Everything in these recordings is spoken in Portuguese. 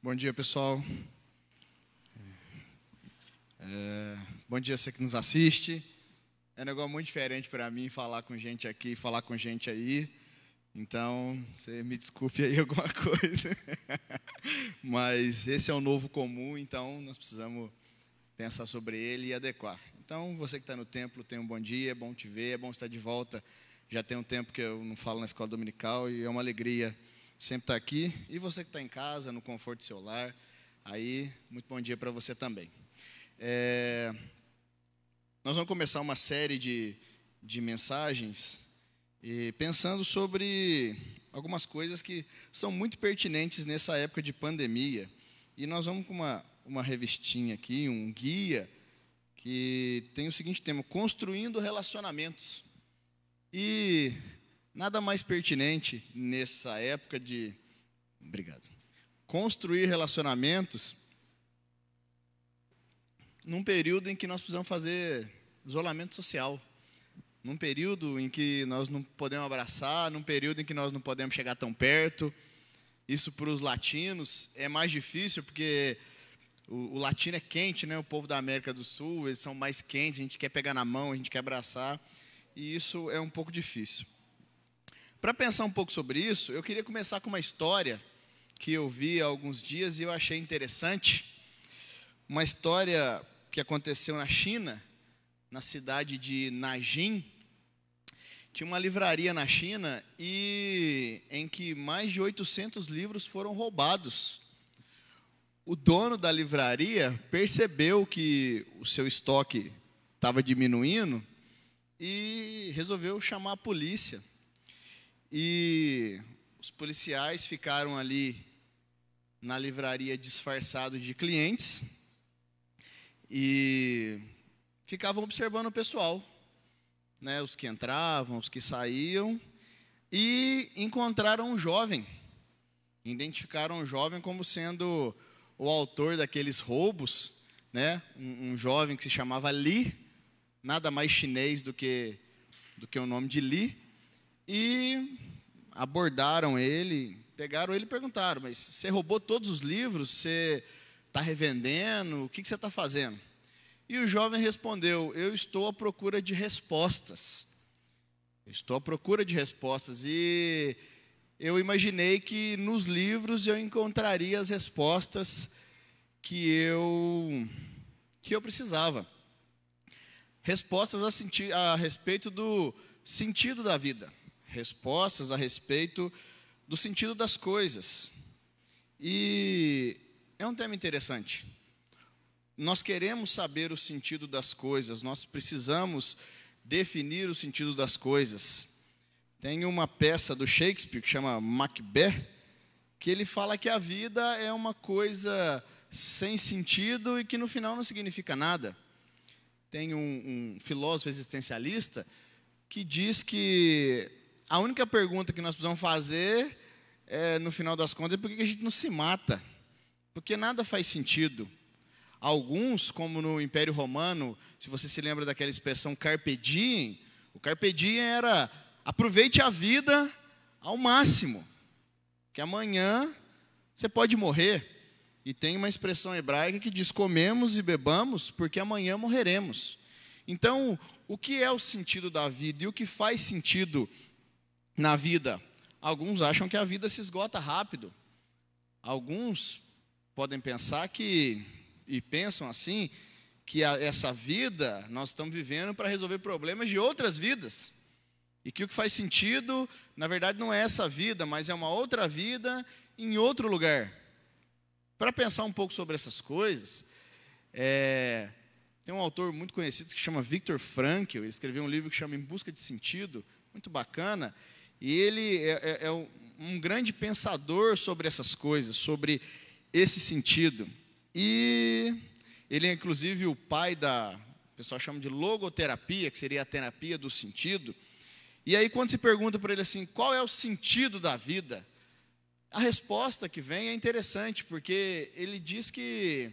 Bom dia, pessoal. É, bom dia, você que nos assiste. É um negócio muito diferente para mim falar com gente aqui, falar com gente aí. Então, você me desculpe aí alguma coisa. Mas esse é o novo comum, então nós precisamos pensar sobre ele e adequar. Então, você que está no templo, tenha um bom dia, é bom te ver, é bom estar de volta. Já tem um tempo que eu não falo na escola dominical e é uma alegria sempre estar aqui. E você que está em casa, no conforto do seu lar, aí, muito bom dia para você também. É, nós vamos começar uma série de, de mensagens e pensando sobre algumas coisas que são muito pertinentes nessa época de pandemia. E nós vamos com uma, uma revistinha aqui, um guia, que tem o seguinte tema: Construindo Relacionamentos. E Nada mais pertinente nessa época de. Obrigado. Construir relacionamentos num período em que nós precisamos fazer isolamento social. Num período em que nós não podemos abraçar, num período em que nós não podemos chegar tão perto. Isso para os latinos é mais difícil porque o, o, latino é quente, né? O povo da América do Sul, eles são mais quentes, a gente quer pegar na mão, a gente quer abraçar, e isso é um pouco difícil. Para pensar um pouco sobre isso, eu queria começar com uma história que eu vi há alguns dias e eu achei interessante. Uma história que aconteceu na China, na cidade de Najin. Tinha uma livraria na China e em que mais de 800 livros foram roubados. O dono da livraria percebeu que o seu estoque estava diminuindo e resolveu chamar a polícia. E os policiais ficaram ali na livraria disfarçados de clientes e ficavam observando o pessoal, né, os que entravam, os que saíam, e encontraram um jovem. Identificaram um jovem como sendo o autor daqueles roubos, né, um, um jovem que se chamava Li, nada mais chinês do que do que o nome de Li e abordaram ele, pegaram ele e perguntaram: Mas você roubou todos os livros? Você está revendendo? O que, que você está fazendo? E o jovem respondeu: Eu estou à procura de respostas. Estou à procura de respostas. E eu imaginei que nos livros eu encontraria as respostas que eu, que eu precisava. Respostas a, a respeito do sentido da vida respostas a respeito do sentido das coisas. E é um tema interessante. Nós queremos saber o sentido das coisas, nós precisamos definir o sentido das coisas. Tem uma peça do Shakespeare que chama Macbeth, que ele fala que a vida é uma coisa sem sentido e que no final não significa nada. Tem um, um filósofo existencialista que diz que a única pergunta que nós precisamos fazer, é, no final das contas, é por que a gente não se mata? Porque nada faz sentido. Alguns, como no Império Romano, se você se lembra daquela expressão carpe diem, o carpe diem era aproveite a vida ao máximo, que amanhã você pode morrer. E tem uma expressão hebraica que diz: comemos e bebamos, porque amanhã morreremos. Então, o que é o sentido da vida e o que faz sentido na vida. Alguns acham que a vida se esgota rápido. Alguns podem pensar que, e pensam assim, que a, essa vida nós estamos vivendo para resolver problemas de outras vidas. E que o que faz sentido, na verdade, não é essa vida, mas é uma outra vida em outro lugar. Para pensar um pouco sobre essas coisas, é, tem um autor muito conhecido que chama Viktor Frankl, ele escreveu um livro que chama Em Busca de Sentido, muito bacana, e ele é, é, é um grande pensador sobre essas coisas, sobre esse sentido. E ele é inclusive o pai da, o pessoal chama de logoterapia, que seria a terapia do sentido. E aí quando se pergunta para ele assim, qual é o sentido da vida? A resposta que vem é interessante, porque ele diz que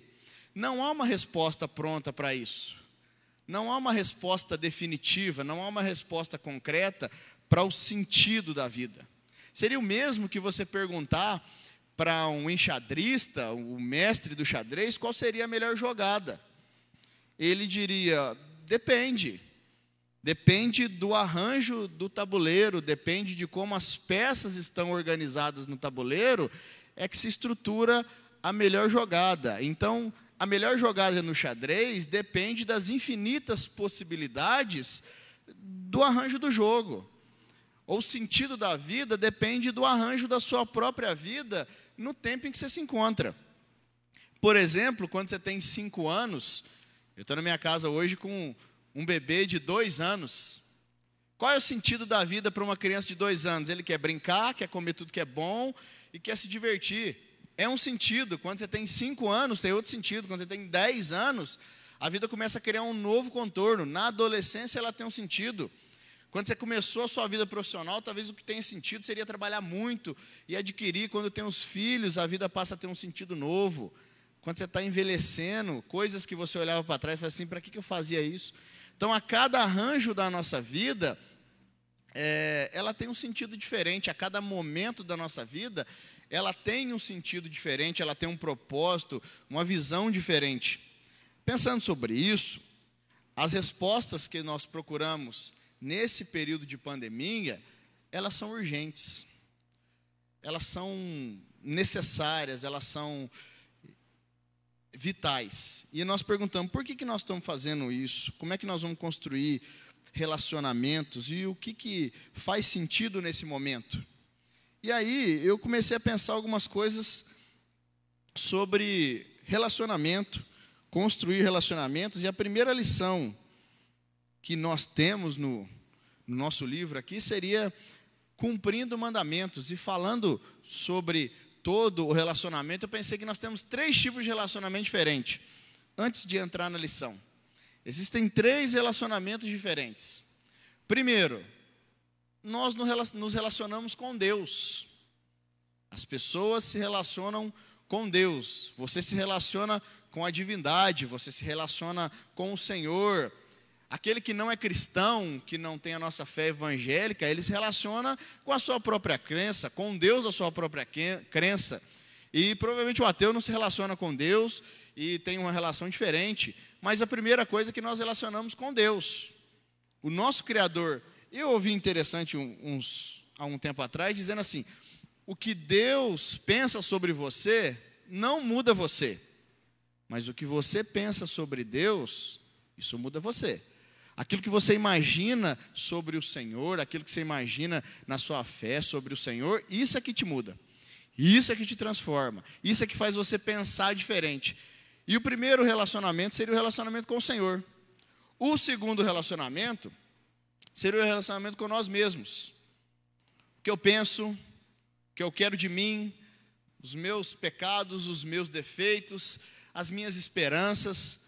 não há uma resposta pronta para isso. Não há uma resposta definitiva, não há uma resposta concreta, para o sentido da vida. Seria o mesmo que você perguntar para um enxadrista, o mestre do xadrez, qual seria a melhor jogada? Ele diria: depende. Depende do arranjo do tabuleiro, depende de como as peças estão organizadas no tabuleiro, é que se estrutura a melhor jogada. Então, a melhor jogada no xadrez depende das infinitas possibilidades do arranjo do jogo. Ou o sentido da vida depende do arranjo da sua própria vida no tempo em que você se encontra. Por exemplo, quando você tem cinco anos, eu estou na minha casa hoje com um bebê de dois anos. Qual é o sentido da vida para uma criança de dois anos? Ele quer brincar, quer comer tudo que é bom e quer se divertir. É um sentido. Quando você tem cinco anos, tem outro sentido. Quando você tem dez anos, a vida começa a criar um novo contorno. Na adolescência, ela tem um sentido. Quando você começou a sua vida profissional, talvez o que tem sentido seria trabalhar muito e adquirir. Quando tem os filhos, a vida passa a ter um sentido novo. Quando você está envelhecendo, coisas que você olhava para trás e assim: para que, que eu fazia isso? Então, a cada arranjo da nossa vida, é, ela tem um sentido diferente. A cada momento da nossa vida, ela tem um sentido diferente, ela tem um propósito, uma visão diferente. Pensando sobre isso, as respostas que nós procuramos nesse período de pandemia, elas são urgentes, elas são necessárias, elas são vitais. E nós perguntamos por que, que nós estamos fazendo isso, como é que nós vamos construir relacionamentos e o que, que faz sentido nesse momento. E aí eu comecei a pensar algumas coisas sobre relacionamento, construir relacionamentos, e a primeira lição que nós temos no, no nosso livro aqui seria cumprindo mandamentos. E falando sobre todo o relacionamento, eu pensei que nós temos três tipos de relacionamento diferentes. Antes de entrar na lição, existem três relacionamentos diferentes. Primeiro, nós nos relacionamos com Deus. As pessoas se relacionam com Deus. Você se relaciona com a divindade, você se relaciona com o Senhor. Aquele que não é cristão, que não tem a nossa fé evangélica, ele se relaciona com a sua própria crença, com Deus a sua própria crença. E provavelmente o ateu não se relaciona com Deus e tem uma relação diferente. Mas a primeira coisa é que nós relacionamos com Deus, o nosso Criador. Eu ouvi interessante uns, há um tempo atrás, dizendo assim: o que Deus pensa sobre você não muda você, mas o que você pensa sobre Deus, isso muda você. Aquilo que você imagina sobre o Senhor, aquilo que você imagina na sua fé sobre o Senhor, isso é que te muda. Isso é que te transforma. Isso é que faz você pensar diferente. E o primeiro relacionamento seria o relacionamento com o Senhor. O segundo relacionamento seria o relacionamento com nós mesmos. O que eu penso, o que eu quero de mim, os meus pecados, os meus defeitos, as minhas esperanças,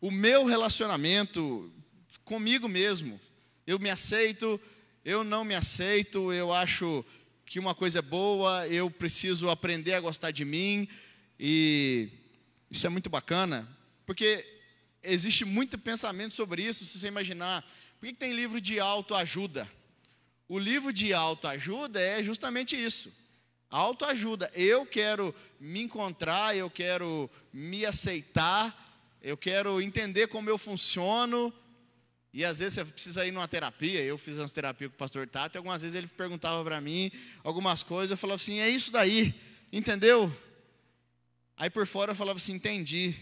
o meu relacionamento comigo mesmo. Eu me aceito, eu não me aceito, eu acho que uma coisa é boa, eu preciso aprender a gostar de mim, e isso é muito bacana, porque existe muito pensamento sobre isso, se você imaginar. Por que tem livro de autoajuda? O livro de autoajuda é justamente isso. Autoajuda. Eu quero me encontrar, eu quero me aceitar, eu quero entender como eu funciono, e às vezes você precisa ir numa terapia, eu fiz uma terapia com o pastor Tato, e algumas vezes ele perguntava para mim algumas coisas, eu falava assim, é isso daí, entendeu? Aí por fora eu falava assim, entendi.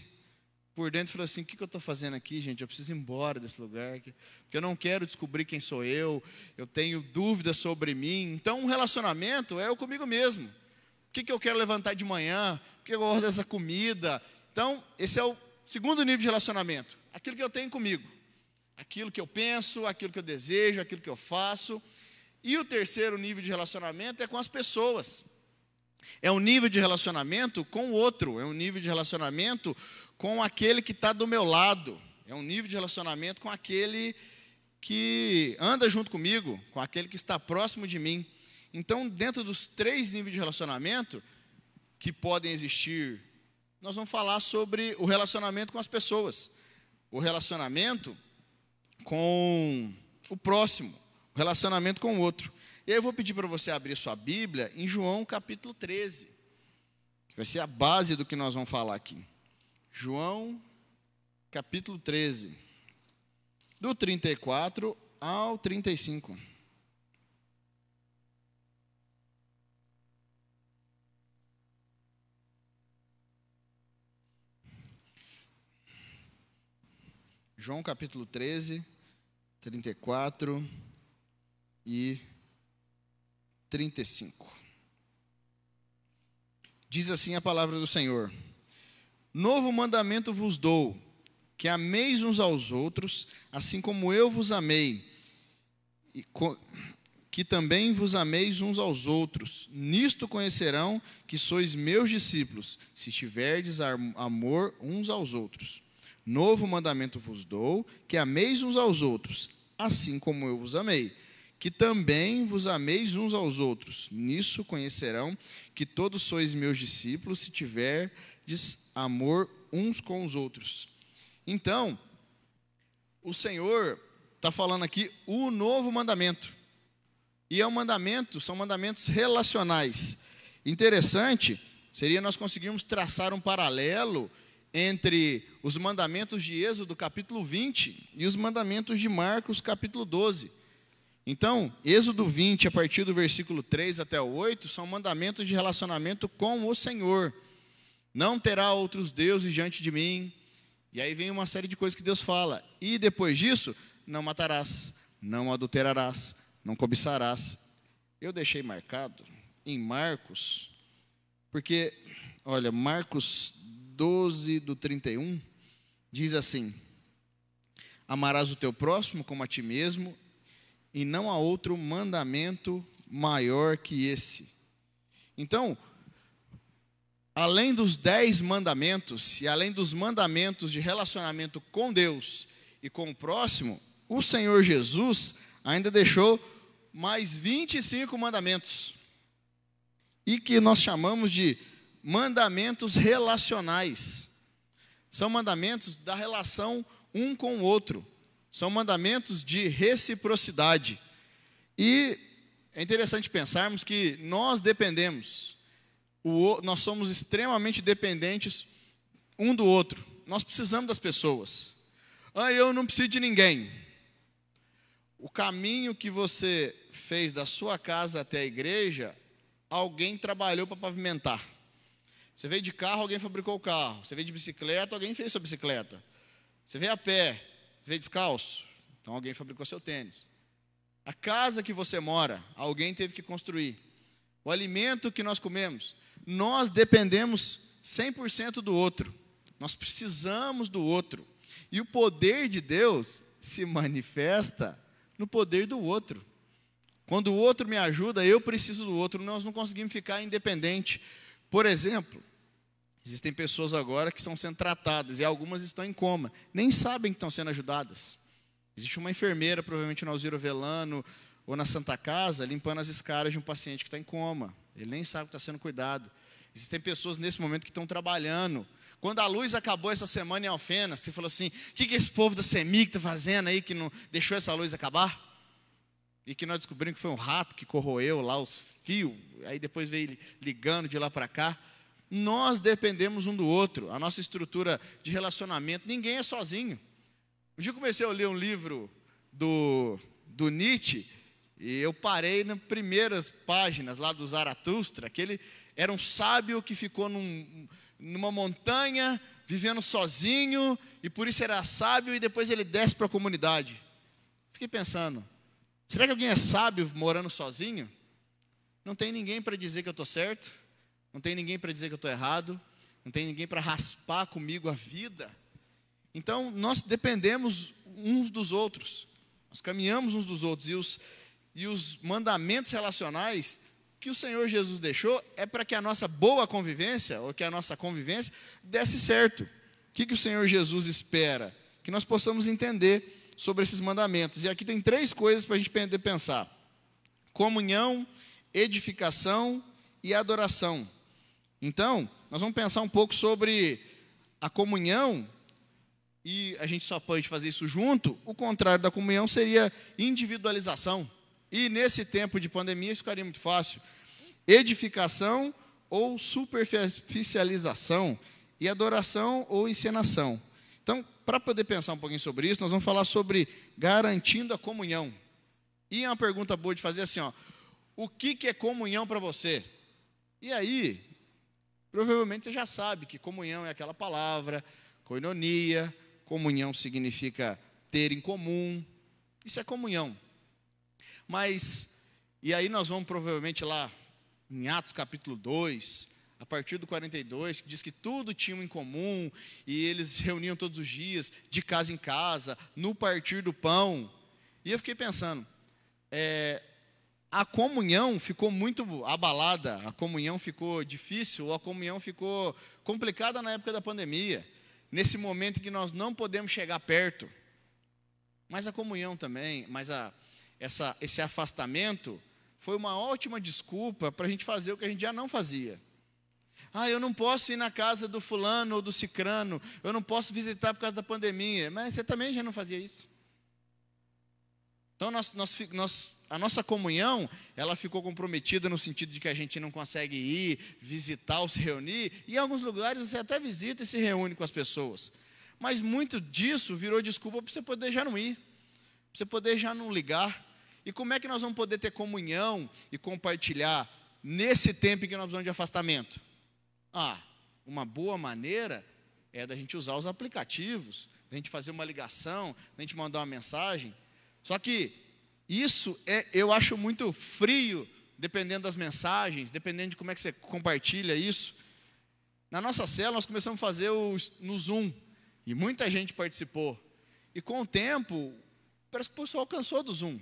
Por dentro eu falava assim, o que, que eu estou fazendo aqui, gente? Eu preciso ir embora desse lugar, porque eu não quero descobrir quem sou eu, eu tenho dúvidas sobre mim. Então um relacionamento é eu comigo mesmo. O que, que eu quero levantar de manhã? O que eu gosto dessa comida? Então, esse é o segundo nível de relacionamento, aquilo que eu tenho comigo aquilo que eu penso, aquilo que eu desejo, aquilo que eu faço. E o terceiro nível de relacionamento é com as pessoas. É um nível de relacionamento com o outro, é um nível de relacionamento com aquele que está do meu lado, é um nível de relacionamento com aquele que anda junto comigo, com aquele que está próximo de mim. Então, dentro dos três níveis de relacionamento que podem existir, nós vamos falar sobre o relacionamento com as pessoas. O relacionamento com o próximo, o relacionamento com o outro. E aí eu vou pedir para você abrir sua Bíblia em João capítulo 13. vai ser a base do que nós vamos falar aqui. João, capítulo 13, do 34 ao 35. João capítulo 13, 34 e 35. Diz assim a palavra do Senhor: Novo mandamento vos dou, que ameis uns aos outros, assim como eu vos amei, e que também vos ameis uns aos outros. Nisto conhecerão que sois meus discípulos, se tiverdes amor uns aos outros. Novo mandamento vos dou, que ameis uns aos outros, assim como eu vos amei. Que também vos ameis uns aos outros. Nisso conhecerão que todos sois meus discípulos, se tiverdes amor uns com os outros. Então, o Senhor está falando aqui o novo mandamento. E é um mandamento, são mandamentos relacionais. Interessante seria nós conseguirmos traçar um paralelo entre os mandamentos de Êxodo, capítulo 20, e os mandamentos de Marcos, capítulo 12. Então, Êxodo 20, a partir do versículo 3 até o 8, são mandamentos de relacionamento com o Senhor. Não terá outros deuses diante de mim. E aí vem uma série de coisas que Deus fala. E depois disso, não matarás, não adulterarás, não cobiçarás. Eu deixei marcado em Marcos, porque, olha, Marcos 12, do 31, diz assim: Amarás o teu próximo como a ti mesmo, e não há outro mandamento maior que esse. Então, além dos dez mandamentos, e além dos mandamentos de relacionamento com Deus e com o próximo, o Senhor Jesus ainda deixou mais 25 mandamentos. E que nós chamamos de mandamentos relacionais. São mandamentos da relação um com o outro. São mandamentos de reciprocidade. E é interessante pensarmos que nós dependemos, o, nós somos extremamente dependentes um do outro. Nós precisamos das pessoas. Ah, eu não preciso de ninguém. O caminho que você fez da sua casa até a igreja, alguém trabalhou para pavimentar. Você veio de carro, alguém fabricou o carro. Você veio de bicicleta, alguém fez sua bicicleta. Você veio a pé, você veio descalço, então alguém fabricou seu tênis. A casa que você mora, alguém teve que construir. O alimento que nós comemos, nós dependemos 100% do outro. Nós precisamos do outro. E o poder de Deus se manifesta no poder do outro. Quando o outro me ajuda, eu preciso do outro. Nós não conseguimos ficar independente. Por exemplo, Existem pessoas agora que estão sendo tratadas e algumas estão em coma, nem sabem que estão sendo ajudadas. Existe uma enfermeira, provavelmente no Alziro Velano ou na Santa Casa, limpando as escaras de um paciente que está em coma. Ele nem sabe que está sendo cuidado. Existem pessoas nesse momento que estão trabalhando. Quando a luz acabou essa semana em Alfena, você falou assim: o que, que esse povo da CEMIG está fazendo aí que não deixou essa luz acabar? E que nós descobrimos que foi um rato que corroeu lá os fios, aí depois veio ligando de lá para cá. Nós dependemos um do outro, a nossa estrutura de relacionamento, ninguém é sozinho. Um dia eu comecei a ler um livro do, do Nietzsche, e eu parei nas primeiras páginas lá do Zaratustra, que ele era um sábio que ficou num, numa montanha, vivendo sozinho, e por isso era sábio, e depois ele desce para a comunidade. Fiquei pensando, será que alguém é sábio morando sozinho? Não tem ninguém para dizer que eu estou certo, não tem ninguém para dizer que eu estou errado, não tem ninguém para raspar comigo a vida. Então, nós dependemos uns dos outros, nós caminhamos uns dos outros, e os, e os mandamentos relacionais que o Senhor Jesus deixou é para que a nossa boa convivência, ou que a nossa convivência, desse certo. O que, que o Senhor Jesus espera? Que nós possamos entender sobre esses mandamentos. E aqui tem três coisas para a gente pensar: comunhão, edificação e adoração. Então, nós vamos pensar um pouco sobre a comunhão, e a gente só pode fazer isso junto. O contrário da comunhão seria individualização. E nesse tempo de pandemia isso ficaria muito fácil. Edificação ou superficialização e adoração ou encenação. Então, para poder pensar um pouquinho sobre isso, nós vamos falar sobre garantindo a comunhão. E é uma pergunta boa de fazer assim, ó, o que, que é comunhão para você? E aí, provavelmente você já sabe que comunhão é aquela palavra, coinonia, comunhão significa ter em comum, isso é comunhão. Mas, e aí nós vamos provavelmente lá em Atos capítulo 2, a partir do 42, que diz que tudo tinham em comum, e eles reuniam todos os dias, de casa em casa, no partir do pão. E eu fiquei pensando, é, a comunhão ficou muito abalada, a comunhão ficou difícil, a comunhão ficou complicada na época da pandemia, nesse momento em que nós não podemos chegar perto. Mas a comunhão também, mas a, essa, esse afastamento foi uma ótima desculpa para a gente fazer o que a gente já não fazia. Ah, eu não posso ir na casa do fulano ou do cicrano, eu não posso visitar por causa da pandemia, mas você também já não fazia isso. Então, nós, nós, nós, a nossa comunhão, ela ficou comprometida no sentido de que a gente não consegue ir, visitar ou se reunir, e em alguns lugares você até visita e se reúne com as pessoas. Mas muito disso virou desculpa para você poder já não ir, para você poder já não ligar. E como é que nós vamos poder ter comunhão e compartilhar nesse tempo em que nós precisamos de afastamento? Ah, uma boa maneira é da gente usar os aplicativos, da gente fazer uma ligação, da gente mandar uma mensagem. Só que isso é, eu acho muito frio, dependendo das mensagens, dependendo de como é que você compartilha isso. Na nossa cela, nós começamos a fazer o, no Zoom, e muita gente participou. E com o tempo, parece que o pessoal cansou do Zoom.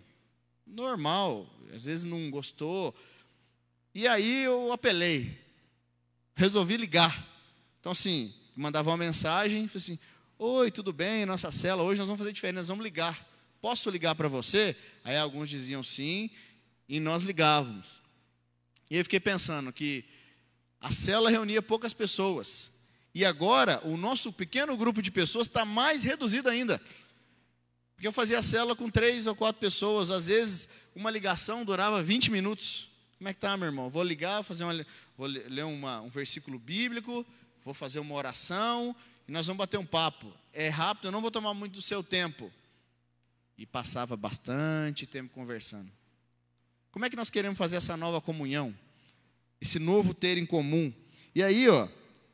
Normal, às vezes não gostou. E aí eu apelei, resolvi ligar. Então, assim, mandava uma mensagem, falei assim: Oi, tudo bem? Nossa cela, hoje nós vamos fazer diferente, nós vamos ligar posso ligar para você? Aí alguns diziam sim, e nós ligávamos. E eu fiquei pensando que a cela reunia poucas pessoas. E agora o nosso pequeno grupo de pessoas está mais reduzido ainda. Porque eu fazia a cela com três ou quatro pessoas, às vezes uma ligação durava 20 minutos. Como é que tá, meu irmão? Vou ligar, fazer uma, vou ler uma, um versículo bíblico, vou fazer uma oração e nós vamos bater um papo. É rápido, eu não vou tomar muito do seu tempo e passava bastante tempo conversando. Como é que nós queremos fazer essa nova comunhão? Esse novo ter em comum? E aí, ó,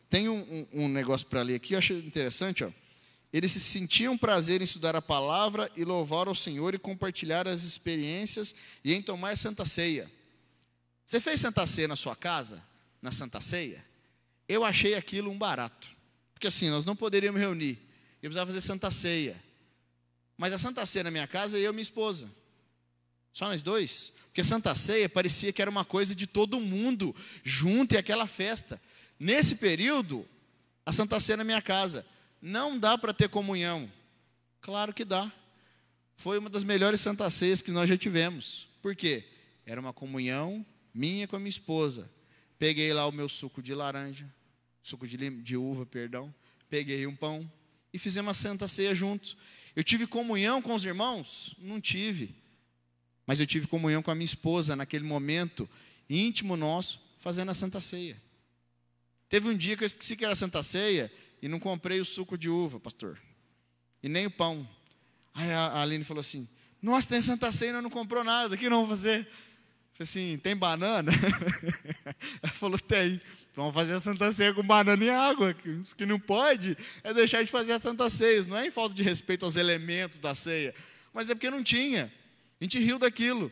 tem um, um, um negócio para ler aqui, eu acho interessante, ó. Eles se sentiam prazer em estudar a palavra e louvar ao Senhor e compartilhar as experiências e em tomar santa ceia. Você fez santa ceia na sua casa? Na santa ceia? Eu achei aquilo um barato. Porque assim, nós não poderíamos reunir. Eu precisava fazer santa ceia. Mas a Santa Ceia na minha casa, eu e minha esposa. Só nós dois. Porque Santa Ceia parecia que era uma coisa de todo mundo, junto e aquela festa. Nesse período, a Santa Ceia na minha casa. Não dá para ter comunhão. Claro que dá. Foi uma das melhores Santa Ceias que nós já tivemos. Por quê? Era uma comunhão minha com a minha esposa. Peguei lá o meu suco de laranja, suco de, de uva, perdão. Peguei um pão e fizemos uma Santa Ceia juntos. Eu tive comunhão com os irmãos? Não tive. Mas eu tive comunhão com a minha esposa naquele momento íntimo nosso, fazendo a Santa Ceia. Teve um dia que eu esqueci que era Santa Ceia e não comprei o suco de uva, pastor. E nem o pão. Aí a Aline falou assim: Nossa, tem Santa Ceia e não comprou nada, o que não vou fazer? Falei assim: Tem banana? Ela falou: Tem. Vamos fazer a Santa Ceia com banana e água. O que não pode é deixar de fazer a Santa Ceia. Não é em falta de respeito aos elementos da ceia, mas é porque não tinha. A gente riu daquilo.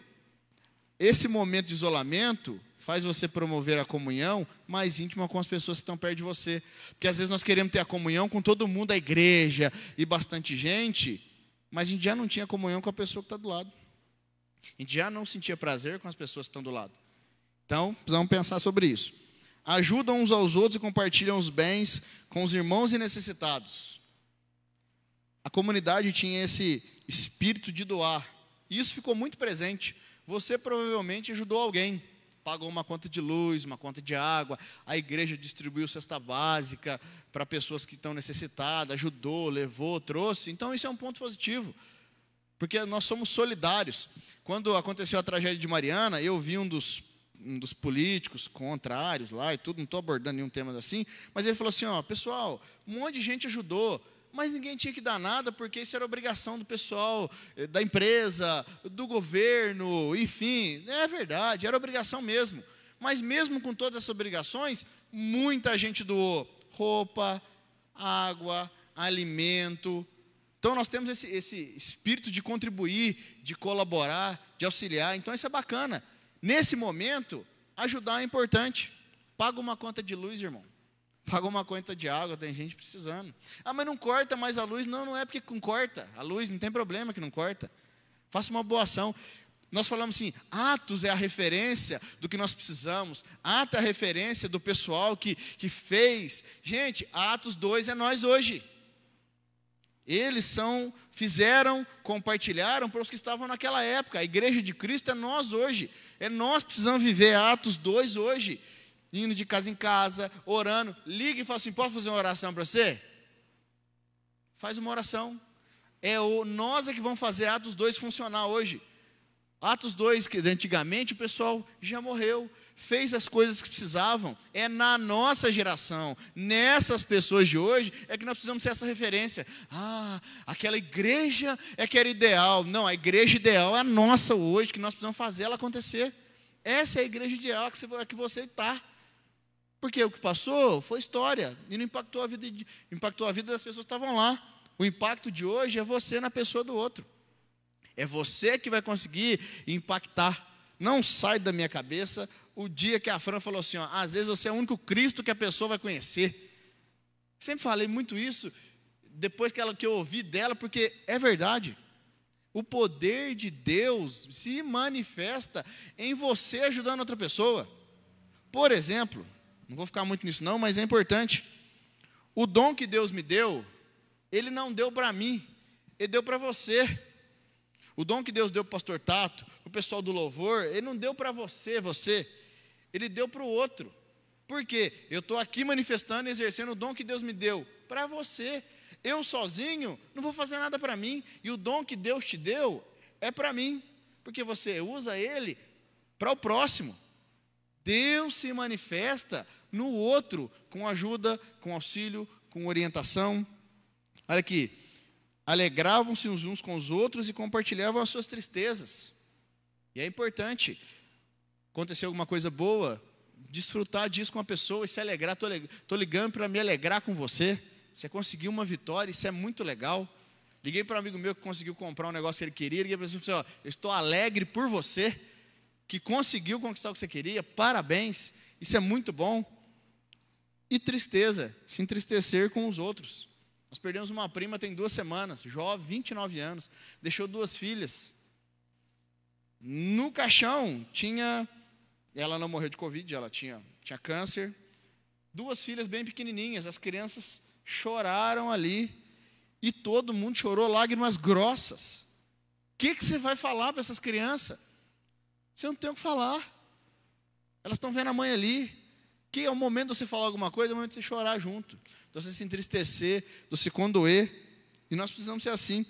Esse momento de isolamento faz você promover a comunhão mais íntima com as pessoas que estão perto de você. Porque às vezes nós queremos ter a comunhão com todo mundo, a igreja e bastante gente, mas a gente já não tinha comunhão com a pessoa que está do lado. A gente já não sentia prazer com as pessoas que estão do lado. Então, precisamos pensar sobre isso ajudam uns aos outros e compartilham os bens com os irmãos e necessitados. A comunidade tinha esse espírito de doar. Isso ficou muito presente. Você provavelmente ajudou alguém, pagou uma conta de luz, uma conta de água, a igreja distribuiu cesta básica para pessoas que estão necessitadas, ajudou, levou, trouxe. Então isso é um ponto positivo. Porque nós somos solidários. Quando aconteceu a tragédia de Mariana, eu vi um dos um dos políticos contrários lá e tudo, não estou abordando nenhum tema assim, mas ele falou assim: ó, pessoal, um monte de gente ajudou, mas ninguém tinha que dar nada, porque isso era obrigação do pessoal, eh, da empresa, do governo, enfim, é verdade, era obrigação mesmo. Mas mesmo com todas essas obrigações, muita gente doou roupa, água, alimento. Então nós temos esse, esse espírito de contribuir, de colaborar, de auxiliar. Então isso é bacana. Nesse momento, ajudar é importante. Paga uma conta de luz, irmão. Paga uma conta de água, tem gente precisando. Ah, mas não corta mais a luz. Não, não é porque não corta. A luz não tem problema que não corta. Faça uma boa ação. Nós falamos assim, Atos é a referência do que nós precisamos, Atos é a referência do pessoal que, que fez. Gente, Atos 2 é nós hoje. Eles são, fizeram, compartilharam para os que estavam naquela época. A igreja de Cristo é nós hoje. É nós que precisamos viver Atos 2 hoje. Indo de casa em casa, orando. Liga e fala assim: posso fazer uma oração para você? Faz uma oração. É o, nós é que vamos fazer Atos 2 funcionar hoje. Atos 2, que antigamente o pessoal já morreu, fez as coisas que precisavam. É na nossa geração, nessas pessoas de hoje, é que nós precisamos ser essa referência. Ah, aquela igreja é que era ideal. Não, a igreja ideal é a nossa hoje, que nós precisamos fazer ela acontecer. Essa é a igreja ideal que você está. Porque o que passou foi história e não impactou a vida, impactou a vida das pessoas que estavam lá. O impacto de hoje é você na pessoa do outro. É você que vai conseguir impactar. Não sai da minha cabeça o dia que a Fran falou assim: ó, às vezes você é o único Cristo que a pessoa vai conhecer. Sempre falei muito isso depois que, ela, que eu ouvi dela, porque é verdade. O poder de Deus se manifesta em você ajudando outra pessoa. Por exemplo, não vou ficar muito nisso não, mas é importante. O dom que Deus me deu, Ele não deu para mim, Ele deu para você. O dom que Deus deu para o pastor Tato, o pessoal do louvor, ele não deu para você, você. Ele deu para o outro. Por quê? Eu estou aqui manifestando e exercendo o dom que Deus me deu para você. Eu sozinho não vou fazer nada para mim. E o dom que Deus te deu é para mim. Porque você usa ele para o próximo. Deus se manifesta no outro com ajuda, com auxílio, com orientação. Olha aqui, alegravam-se uns com os outros e compartilhavam as suas tristezas. E é importante, acontecer alguma coisa boa, desfrutar disso com a pessoa e se alegrar. Estou ligando para me alegrar com você. Você conseguiu uma vitória, isso é muito legal. Liguei para um amigo meu que conseguiu comprar um negócio que ele queria. Liguei para ele e falei: assim, ó, Estou alegre por você, que conseguiu conquistar o que você queria. Parabéns, isso é muito bom. E tristeza, se entristecer com os outros. Nós perdemos uma prima tem duas semanas, jovem, 29 anos, deixou duas filhas. No caixão tinha, ela não morreu de Covid, ela tinha, tinha câncer. Duas filhas bem pequenininhas, as crianças choraram ali e todo mundo chorou lágrimas grossas. O que, que você vai falar para essas crianças? Você não tem o que falar. Elas estão vendo a mãe ali. Que é o momento de você falar alguma coisa, é o momento de você chorar junto de você se entristecer, de se condoer. E nós precisamos ser assim.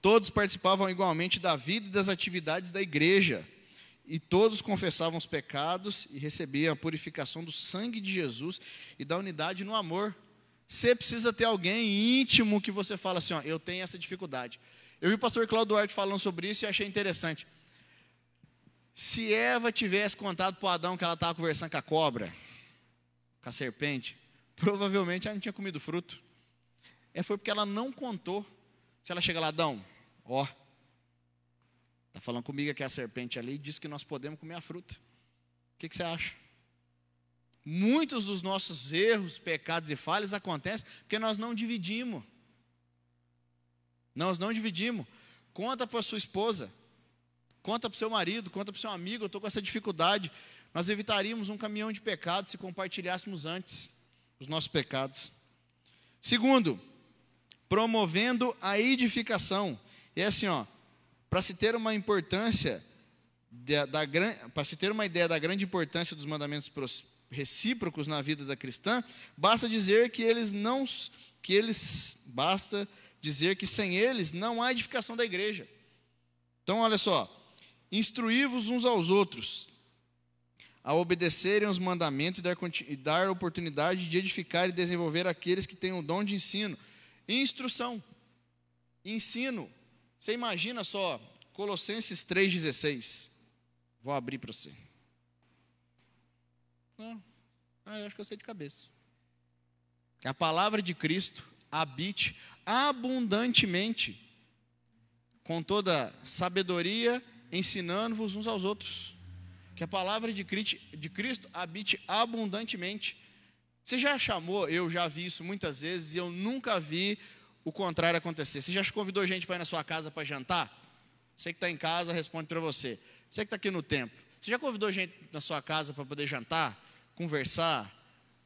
Todos participavam igualmente da vida e das atividades da igreja. E todos confessavam os pecados e recebiam a purificação do sangue de Jesus e da unidade no amor. Você precisa ter alguém íntimo que você fala assim: ó, eu tenho essa dificuldade. Eu vi o pastor Claudio Duarte falando sobre isso e achei interessante. Se Eva tivesse contado para Adão que ela estava conversando com a cobra, com a serpente, provavelmente ela não tinha comido fruto. É, foi porque ela não contou. Se ela chega lá, Adão, ó, está falando comigo que é a serpente ali e diz que nós podemos comer a fruta. O que, que você acha? Muitos dos nossos erros, pecados e falhas acontecem porque nós não dividimos. Nós não dividimos. Conta para sua esposa, conta para o seu marido, conta para o seu amigo, eu estou com essa dificuldade. Nós evitaríamos um caminhão de pecados se compartilhássemos antes os nossos pecados. Segundo, promovendo a edificação. E é assim, ó, para se ter uma importância da, da para se ter uma ideia da grande importância dos mandamentos recíprocos na vida da cristã, basta dizer que eles não que eles basta dizer que sem eles não há edificação da igreja. Então, olha só, instruí-vos uns aos outros. A obedecerem os mandamentos e dar, oportunidade de edificar e desenvolver aqueles que têm o dom de ensino. Instrução, ensino. Você imagina só, Colossenses 3,16. Vou abrir para você. Não, ah, eu acho que eu sei de cabeça. Que a palavra de Cristo habite abundantemente, com toda sabedoria, ensinando-vos uns aos outros que a palavra de Cristo habite abundantemente. Você já chamou, eu já vi isso muitas vezes e eu nunca vi o contrário acontecer. Você já convidou gente para ir na sua casa para jantar? Você que está em casa, responde para você. Você que está aqui no templo, você já convidou gente na sua casa para poder jantar, conversar,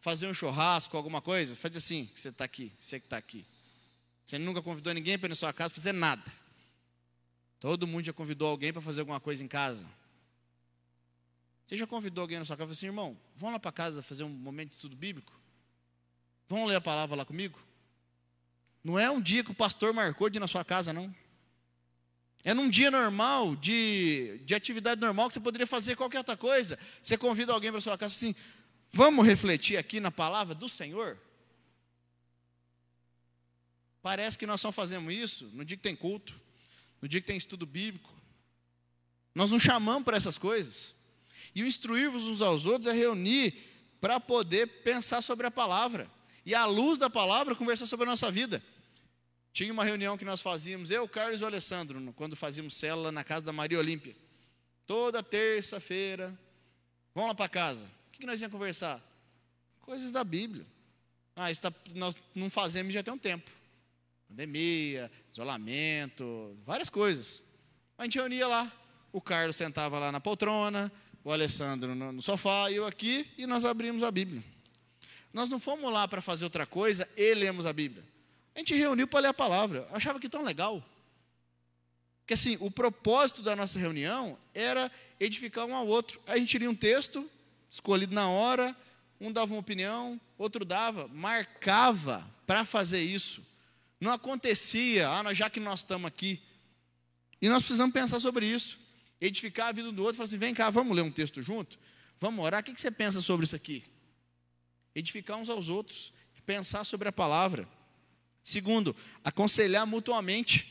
fazer um churrasco, alguma coisa? Faz assim, que você está aqui, você que está aqui. Você nunca convidou ninguém para ir na sua casa fazer nada. Todo mundo já convidou alguém para fazer alguma coisa em casa. Você já convidou alguém na sua casa e falou assim, irmão, vamos lá para casa fazer um momento de estudo bíblico? Vamos ler a palavra lá comigo? Não é um dia que o pastor marcou de ir na sua casa, não. É num dia normal, de, de atividade normal, que você poderia fazer qualquer outra coisa. Você convida alguém para sua casa assim, vamos refletir aqui na palavra do Senhor? Parece que nós só fazemos isso no dia que tem culto, no dia que tem estudo bíblico. Nós não chamamos para essas coisas. E o instruir-vos uns aos outros é reunir para poder pensar sobre a palavra. E à luz da palavra, conversar sobre a nossa vida. Tinha uma reunião que nós fazíamos, eu, Carlos e o Alessandro, quando fazíamos célula na casa da Maria Olímpia. Toda terça-feira. Vamos lá para casa. O que nós íamos conversar? Coisas da Bíblia. Ah, isso tá, nós não fazemos já tem um tempo. Pandemia, isolamento, várias coisas. A gente reunia lá. O Carlos sentava lá na poltrona, o Alessandro no, sofá eu aqui, e nós abrimos a Bíblia. Nós não fomos lá para fazer outra coisa e lemos a Bíblia. A gente reuniu para ler a palavra. Eu achava que tão legal. Porque assim, o propósito da nossa reunião era edificar um ao outro. Aí a gente lia um texto, escolhido na hora, um dava uma opinião, outro dava, marcava para fazer isso. Não acontecia, ah, já que nós estamos aqui. E nós precisamos pensar sobre isso edificar a vida do outro, falar assim: vem cá, vamos ler um texto junto? Vamos orar? O que você pensa sobre isso aqui? Edificar uns aos outros, pensar sobre a palavra. Segundo, aconselhar mutuamente.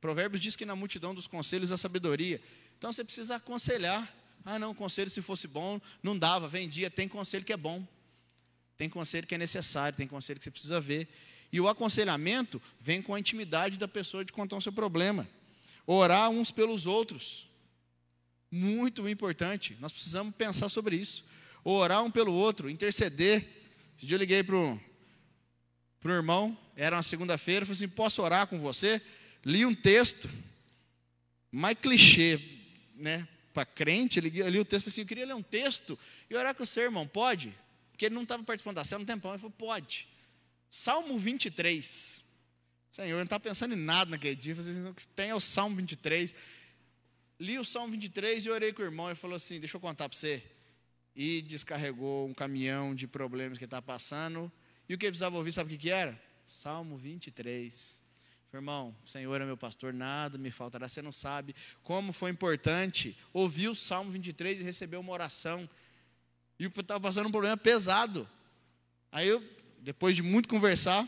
Provérbios diz que na multidão dos conselhos a sabedoria. Então você precisa aconselhar. Ah, não, conselho se fosse bom, não dava, vendia. Tem conselho que é bom. Tem conselho que é necessário, tem conselho que você precisa ver. E o aconselhamento vem com a intimidade da pessoa de contar o seu problema. Orar uns pelos outros. Muito importante. Nós precisamos pensar sobre isso. Orar um pelo outro, interceder. Esse dia eu liguei para o irmão, era uma segunda-feira, falei assim: posso orar com você? Li um texto, mais clichê, né? Para crente, li, li o texto, falei assim: eu queria ler um texto e orar com você, irmão, pode? Porque ele não estava participando da célula um tempão, ele falou: pode. Salmo 23. Senhor, não está pensando em nada naquele dia. Assim, tem o Salmo 23. Li o Salmo 23 e orei com o irmão e falou assim: Deixa eu contar para você. E descarregou um caminhão de problemas que está passando. E o que ele precisava ouvir, sabe o que, que era? Salmo 23. Falei, irmão, o Senhor é meu pastor, nada me faltará. Você não sabe como foi importante ouvir o Salmo 23 e receber uma oração. E estava passando um problema pesado. Aí eu, depois de muito conversar,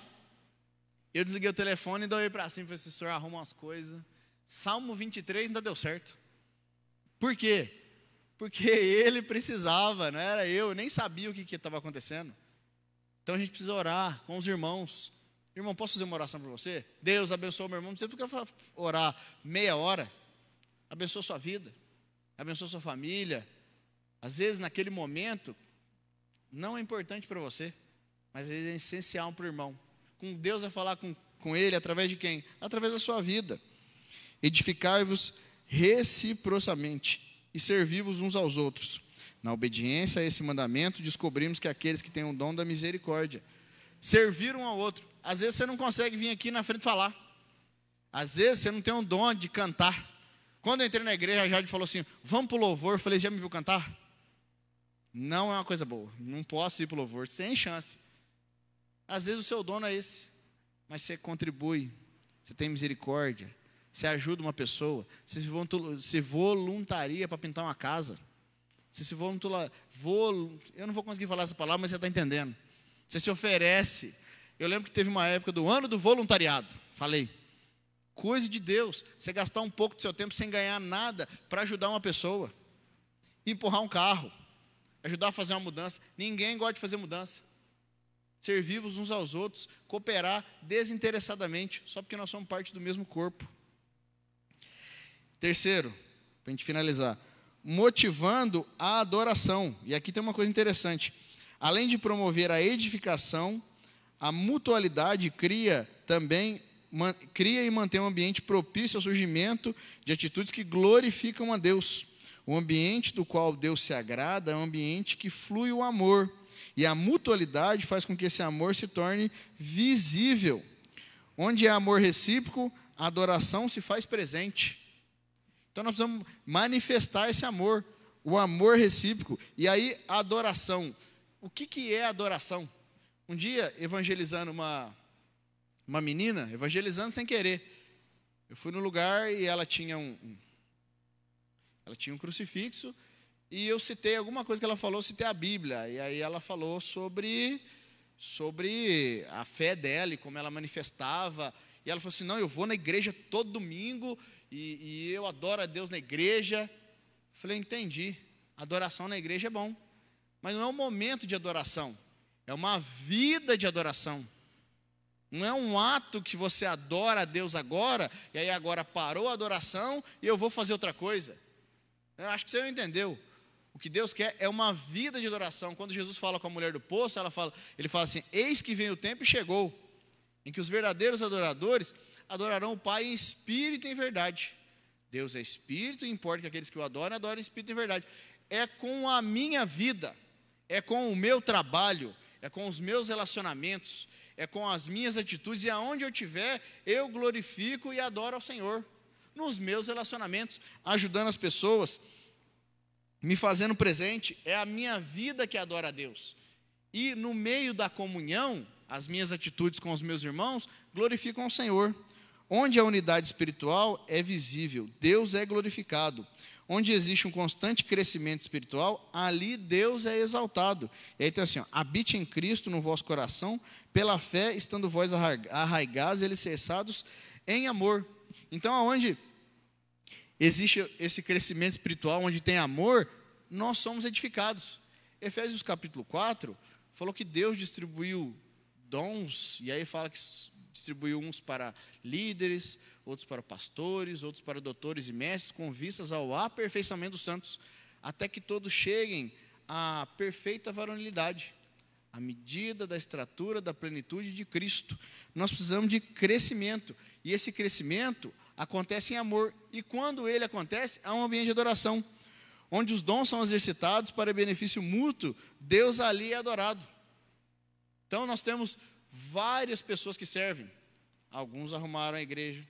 eu desliguei o telefone e dei para cima falei assim, senhor, arruma umas coisas. Salmo 23 ainda deu certo. Por quê? Porque ele precisava, não era eu, nem sabia o que estava acontecendo. Então a gente precisa orar com os irmãos. Irmão, posso fazer uma oração para você? Deus abençoe meu irmão. Porque eu orar meia hora. Abençoa sua vida. Abençoa sua família. Às vezes, naquele momento, não é importante para você, mas é essencial para o irmão com Deus vai falar com, com ele através de quem? Através da sua vida. Edificai-vos reciprocamente e servi-vos uns aos outros. Na obediência a esse mandamento, descobrimos que aqueles que têm o dom da misericórdia serviram um ao outro. Às vezes você não consegue vir aqui na frente falar. Às vezes você não tem um dom de cantar. Quando eu entrei na igreja, a Jade falou assim: Vamos para o louvor. Eu falei: Já me viu cantar? Não é uma coisa boa. Não posso ir para o louvor, sem chance. Às vezes o seu dono é esse, mas você contribui, você tem misericórdia, você ajuda uma pessoa, você se voluntaria para pintar uma casa. Você se voluntariar, vol, eu não vou conseguir falar essa palavra, mas você está entendendo. Você se oferece. Eu lembro que teve uma época do ano do voluntariado. Falei, coisa de Deus, você gastar um pouco do seu tempo sem ganhar nada para ajudar uma pessoa, empurrar um carro, ajudar a fazer uma mudança. Ninguém gosta de fazer mudança. Servir uns aos outros, cooperar desinteressadamente, só porque nós somos parte do mesmo corpo. Terceiro, para a gente finalizar, motivando a adoração. E aqui tem uma coisa interessante. Além de promover a edificação, a mutualidade cria também cria e mantém um ambiente propício ao surgimento de atitudes que glorificam a Deus. O ambiente do qual Deus se agrada é um ambiente que flui o amor, e a mutualidade faz com que esse amor se torne visível. Onde há amor recíproco, a adoração se faz presente. Então nós precisamos manifestar esse amor, o amor recíproco. E aí, adoração. O que, que é adoração? Um dia, evangelizando uma, uma menina, evangelizando sem querer. Eu fui no lugar e ela tinha um, um ela tinha um crucifixo e eu citei alguma coisa que ela falou, citei a Bíblia. E aí ela falou sobre, sobre a fé dela e como ela manifestava. E ela falou assim: não, eu vou na igreja todo domingo e, e eu adoro a Deus na igreja. Eu falei: entendi. Adoração na igreja é bom. Mas não é um momento de adoração, é uma vida de adoração. Não é um ato que você adora a Deus agora, e aí agora parou a adoração e eu vou fazer outra coisa. Eu acho que você não entendeu. O que Deus quer é uma vida de adoração. Quando Jesus fala com a mulher do poço, ela fala, ele fala assim: Eis que vem o tempo e chegou, em que os verdadeiros adoradores adorarão o Pai em espírito e em verdade. Deus é espírito, e importa que aqueles que o adoram, adorem em espírito e em verdade. É com a minha vida, é com o meu trabalho, é com os meus relacionamentos, é com as minhas atitudes, e aonde eu estiver, eu glorifico e adoro ao Senhor nos meus relacionamentos, ajudando as pessoas, me fazendo presente, é a minha vida que adora a Deus. E no meio da comunhão, as minhas atitudes com os meus irmãos glorificam ao Senhor. Onde a unidade espiritual é visível, Deus é glorificado. Onde existe um constante crescimento espiritual, ali Deus é exaltado. E aí tem assim: ó, habite em Cristo no vosso coração, pela fé, estando vós arraigados e alicerçados em amor. Então, aonde existe esse crescimento espiritual onde tem amor, nós somos edificados. Efésios capítulo 4 falou que Deus distribuiu dons, e aí fala que distribuiu uns para líderes, outros para pastores, outros para doutores e mestres, com vistas ao aperfeiçoamento dos santos, até que todos cheguem à perfeita varonilidade, à medida da estrutura da plenitude de Cristo. Nós precisamos de crescimento, e esse crescimento acontece em amor. E quando ele acontece, há um ambiente de adoração, onde os dons são exercitados para benefício mútuo, Deus ali é adorado. Então nós temos várias pessoas que servem. Alguns arrumaram a igreja,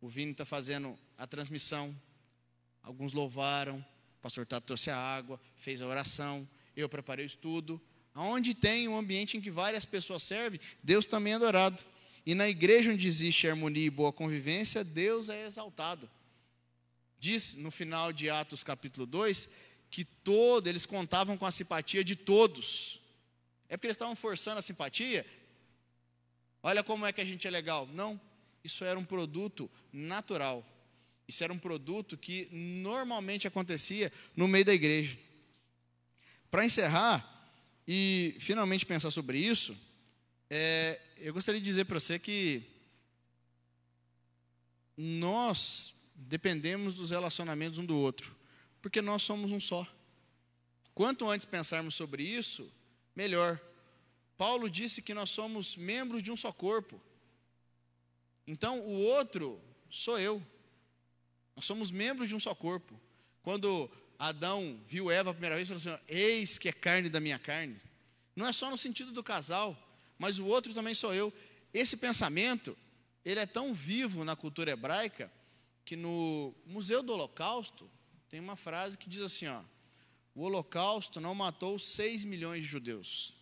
o Vini está fazendo a transmissão, alguns louvaram, o pastor Tato trouxe a água, fez a oração, eu preparei o estudo. Onde tem um ambiente em que várias pessoas servem, Deus também é adorado. E na igreja onde existe harmonia e boa convivência, Deus é exaltado. Diz no final de Atos capítulo 2 que todo, eles contavam com a simpatia de todos. É porque eles estavam forçando a simpatia? Olha como é que a gente é legal. Não, isso era um produto natural. Isso era um produto que normalmente acontecia no meio da igreja. Para encerrar e finalmente pensar sobre isso, é, eu gostaria de dizer para você que nós dependemos dos relacionamentos um do outro, porque nós somos um só. Quanto antes pensarmos sobre isso, melhor. Paulo disse que nós somos membros de um só corpo. Então, o outro sou eu. Nós somos membros de um só corpo. Quando Adão viu Eva a primeira vez, falou assim: Eis que é carne da minha carne. Não é só no sentido do casal, mas o outro também sou eu. Esse pensamento, ele é tão vivo na cultura hebraica que no Museu do Holocausto tem uma frase que diz assim, ó: O Holocausto não matou 6 milhões de judeus.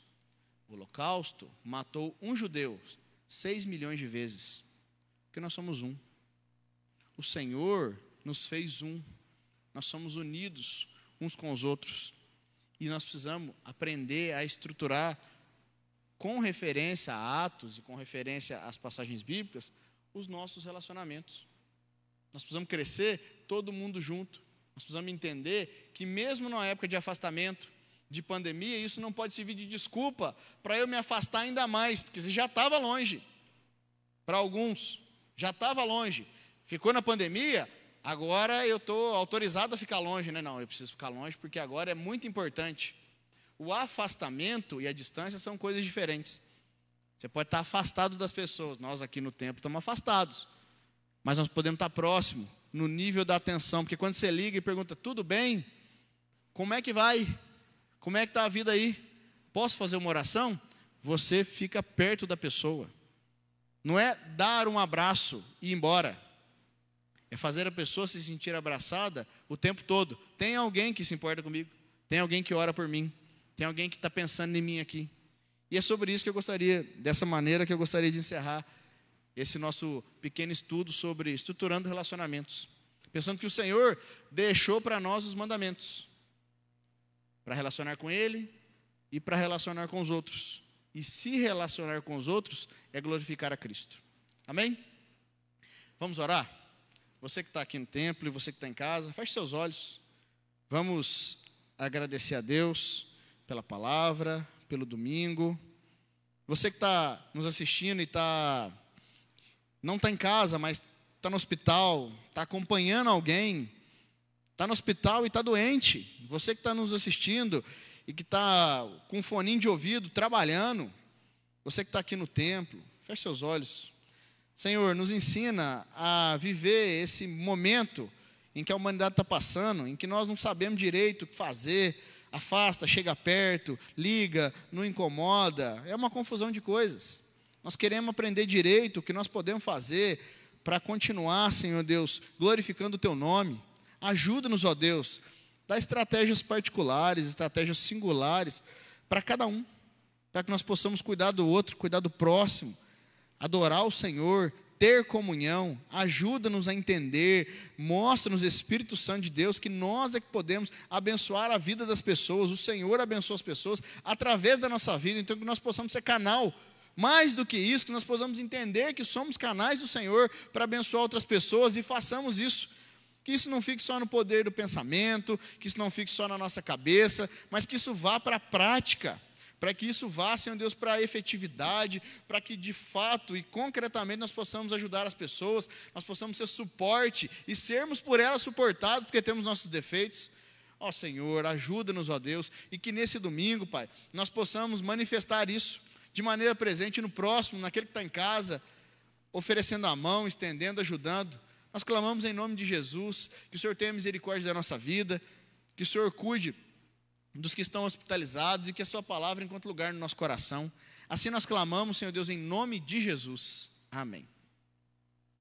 O Holocausto matou um judeu 6 milhões de vezes. Porque nós somos um. O Senhor nos fez um. Nós somos unidos uns com os outros. E nós precisamos aprender a estruturar, com referência a Atos e com referência às passagens bíblicas, os nossos relacionamentos. Nós precisamos crescer todo mundo junto. Nós precisamos entender que, mesmo na época de afastamento, de pandemia, isso não pode servir de desculpa para eu me afastar ainda mais, porque você já estava longe. Para alguns, já estava longe. Ficou na pandemia, agora eu estou autorizado a ficar longe, né? Não, eu preciso ficar longe porque agora é muito importante. O afastamento e a distância são coisas diferentes. Você pode estar afastado das pessoas. Nós aqui no templo estamos afastados. Mas nós podemos estar próximo, no nível da atenção. Porque quando você liga e pergunta, tudo bem? Como é que vai? Como é que está a vida aí? Posso fazer uma oração? Você fica perto da pessoa. Não é dar um abraço e ir embora. É fazer a pessoa se sentir abraçada o tempo todo. Tem alguém que se importa comigo. Tem alguém que ora por mim. Tem alguém que está pensando em mim aqui. E é sobre isso que eu gostaria, dessa maneira que eu gostaria de encerrar esse nosso pequeno estudo sobre estruturando relacionamentos. Pensando que o Senhor deixou para nós os mandamentos para relacionar com Ele e para relacionar com os outros. E se relacionar com os outros é glorificar a Cristo. Amém? Vamos orar? Você que está aqui no templo e você que está em casa, feche seus olhos. Vamos agradecer a Deus pela palavra, pelo domingo. Você que está nos assistindo e está não está em casa, mas está no hospital, está acompanhando alguém, está no hospital e está doente. Você que está nos assistindo e que está com um foninho de ouvido, trabalhando. Você que está aqui no templo, feche seus olhos. Senhor, nos ensina a viver esse momento em que a humanidade está passando, em que nós não sabemos direito o que fazer, afasta, chega perto, liga, não incomoda. É uma confusão de coisas. Nós queremos aprender direito o que nós podemos fazer para continuar, Senhor Deus, glorificando o Teu nome. Ajuda-nos, ó Deus, dá estratégias particulares, estratégias singulares para cada um, para que nós possamos cuidar do outro, cuidar do próximo, adorar o Senhor, ter comunhão, ajuda-nos a entender, mostra-nos, Espírito Santo de Deus, que nós é que podemos abençoar a vida das pessoas, o Senhor abençoa as pessoas através da nossa vida, então que nós possamos ser canal. Mais do que isso, que nós possamos entender que somos canais do Senhor para abençoar outras pessoas e façamos isso que isso não fique só no poder do pensamento, que isso não fique só na nossa cabeça, mas que isso vá para a prática, para que isso vá, Senhor Deus, para a efetividade, para que de fato e concretamente nós possamos ajudar as pessoas, nós possamos ser suporte e sermos por elas suportados, porque temos nossos defeitos. Ó Senhor, ajuda-nos, ó Deus, e que nesse domingo, Pai, nós possamos manifestar isso de maneira presente no próximo, naquele que está em casa, oferecendo a mão, estendendo, ajudando nós clamamos em nome de Jesus, que o Senhor tenha misericórdia da nossa vida, que o Senhor cuide dos que estão hospitalizados e que a Sua palavra encontre lugar no nosso coração. Assim nós clamamos, Senhor Deus, em nome de Jesus. Amém.